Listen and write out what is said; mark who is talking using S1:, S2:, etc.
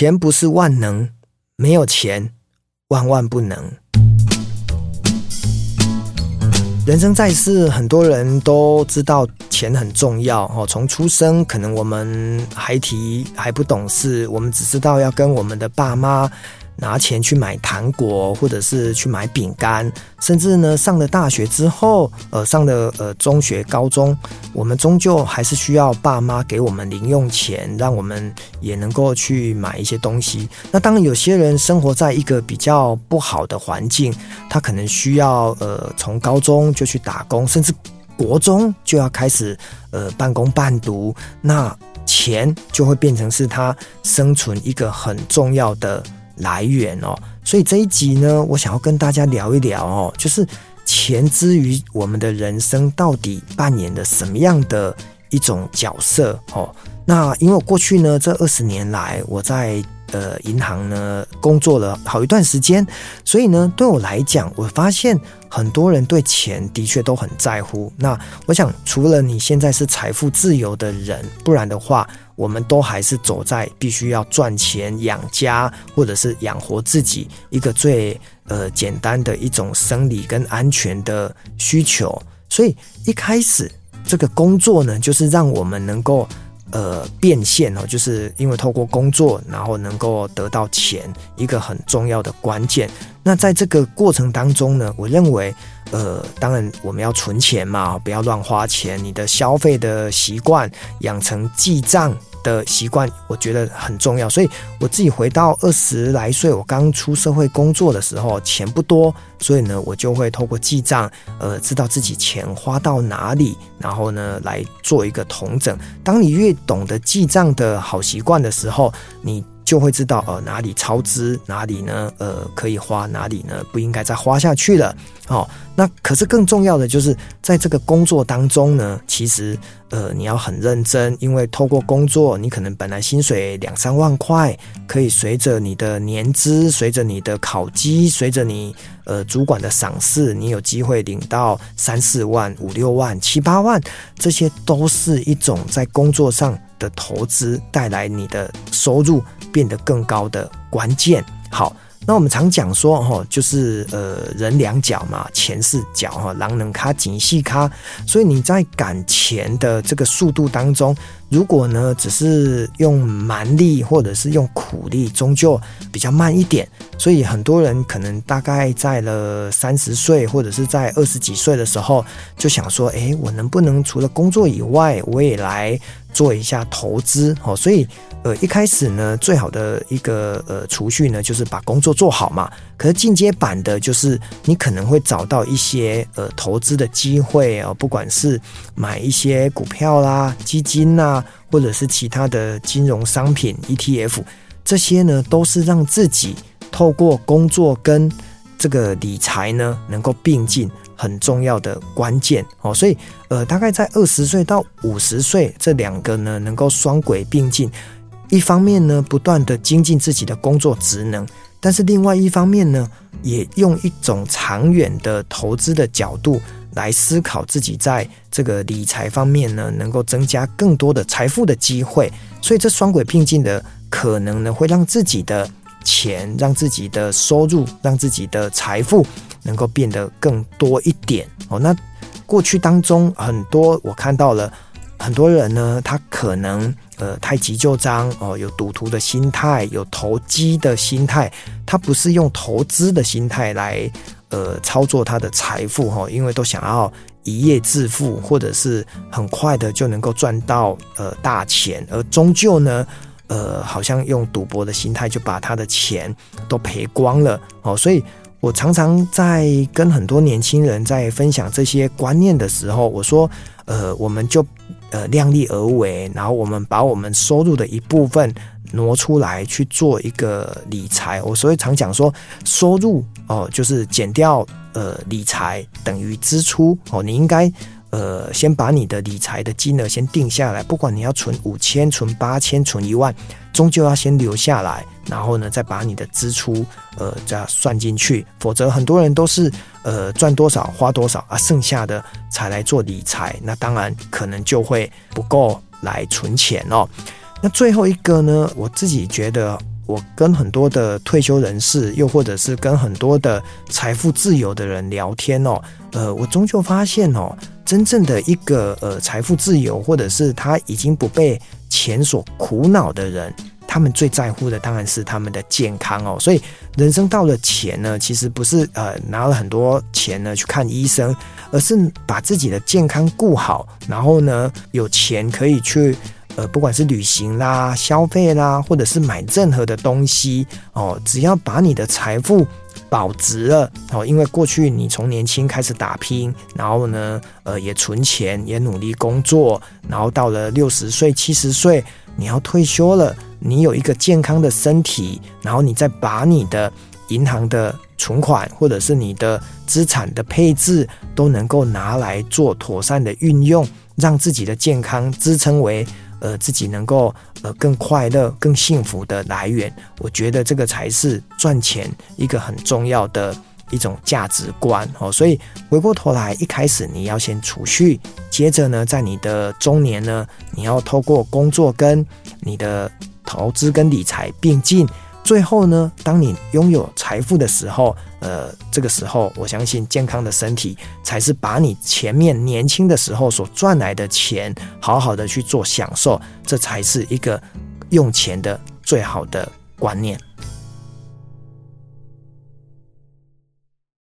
S1: 钱不是万能，没有钱万万不能。人生在世，很多人都知道钱很重要哦。从出生，可能我们孩提还不懂事，我们只知道要跟我们的爸妈。拿钱去买糖果，或者是去买饼干，甚至呢，上了大学之后，呃，上了呃中学、高中，我们终究还是需要爸妈给我们零用钱，让我们也能够去买一些东西。那当，有些人生活在一个比较不好的环境，他可能需要呃从高中就去打工，甚至国中就要开始呃半工半读，那钱就会变成是他生存一个很重要的。来源哦，所以这一集呢，我想要跟大家聊一聊哦，就是钱之于我们的人生到底扮演了什么样的一种角色哦。那因为我过去呢，这二十年来我在呃银行呢工作了好一段时间，所以呢，对我来讲，我发现很多人对钱的确都很在乎。那我想，除了你现在是财富自由的人，不然的话。我们都还是走在必须要赚钱养家，或者是养活自己一个最呃简单的一种生理跟安全的需求。所以一开始这个工作呢，就是让我们能够呃变现哦，就是因为透过工作，然后能够得到钱，一个很重要的关键。那在这个过程当中呢，我认为呃，当然我们要存钱嘛，不要乱花钱，你的消费的习惯养成记账的习惯，我觉得很重要。所以我自己回到二十来岁，我刚出社会工作的时候，钱不多，所以呢，我就会透过记账，呃，知道自己钱花到哪里，然后呢，来做一个统整。当你越懂得记账的好习惯的时候，你就会知道，呃，哪里超支，哪里呢，呃，可以花，哪里呢，不应该再花下去了。哦，那可是更重要的就是在这个工作当中呢，其实，呃，你要很认真，因为透过工作，你可能本来薪水两三万块，可以随着你的年资，随着你的考绩，随着你呃主管的赏识，你有机会领到三四万、五六万、七八万，这些都是一种在工作上的投资，带来你的收入。变得更高的关键。好，那我们常讲说，哈，就是呃，人两脚嘛，钱是脚哈，狼人卡紧细卡，所以你在赶钱的这个速度当中。如果呢，只是用蛮力或者是用苦力，终究比较慢一点。所以很多人可能大概在了三十岁或者是在二十几岁的时候，就想说：诶，我能不能除了工作以外，我也来做一下投资？哦，所以呃，一开始呢，最好的一个呃储蓄呢，就是把工作做好嘛。可是进阶版的，就是你可能会找到一些呃投资的机会啊，不管是买一些股票啦、基金呐，或者是其他的金融商品 ETF，这些呢都是让自己透过工作跟这个理财呢能够并进很重要的关键哦。所以呃，大概在二十岁到五十岁这两个呢，能够双轨并进，一方面呢不断的精进自己的工作职能。但是另外一方面呢，也用一种长远的投资的角度来思考自己在这个理财方面呢，能够增加更多的财富的机会。所以这双轨并进的可能呢，会让自己的钱、让自己的收入、让自己的财富能够变得更多一点。哦，那过去当中很多我看到了很多人呢，他可能。呃，太急就章哦，有赌徒的心态，有投机的心态，他不是用投资的心态来呃操作他的财富哈，因为都想要一夜致富，或者是很快的就能够赚到呃大钱，而终究呢，呃，好像用赌博的心态就把他的钱都赔光了哦，所以我常常在跟很多年轻人在分享这些观念的时候，我说，呃，我们就。呃，量力而为，然后我们把我们收入的一部分挪出来去做一个理财。我所以常讲说，收入哦，就是减掉呃理财等于支出哦。你应该呃先把你的理财的金额先定下来，不管你要存五千、存八千、存一万，终究要先留下来。然后呢，再把你的支出，呃，再算进去，否则很多人都是，呃，赚多少花多少啊，剩下的才来做理财，那当然可能就会不够来存钱哦。那最后一个呢，我自己觉得我跟很多的退休人士，又或者是跟很多的财富自由的人聊天哦，呃，我终究发现哦，真正的一个呃财富自由，或者是他已经不被钱所苦恼的人。他们最在乎的当然是他们的健康哦，所以人生到了钱呢，其实不是呃拿了很多钱呢去看医生，而是把自己的健康顾好，然后呢有钱可以去呃不管是旅行啦、消费啦，或者是买任何的东西哦，只要把你的财富保值了哦，因为过去你从年轻开始打拼，然后呢呃也存钱，也努力工作，然后到了六十岁、七十岁，你要退休了。你有一个健康的身体，然后你再把你的银行的存款或者是你的资产的配置都能够拿来做妥善的运用，让自己的健康支撑为呃自己能够呃更快乐、更幸福的来源。我觉得这个才是赚钱一个很重要的一种价值观哦。所以回过头来，一开始你要先储蓄，接着呢，在你的中年呢，你要透过工作跟你的投资跟理财并进，最后呢，当你拥有财富的时候，呃，这个时候，我相信健康的身体才是把你前面年轻的时候所赚来的钱，好好的去做享受，这才是一个用钱的最好的观念。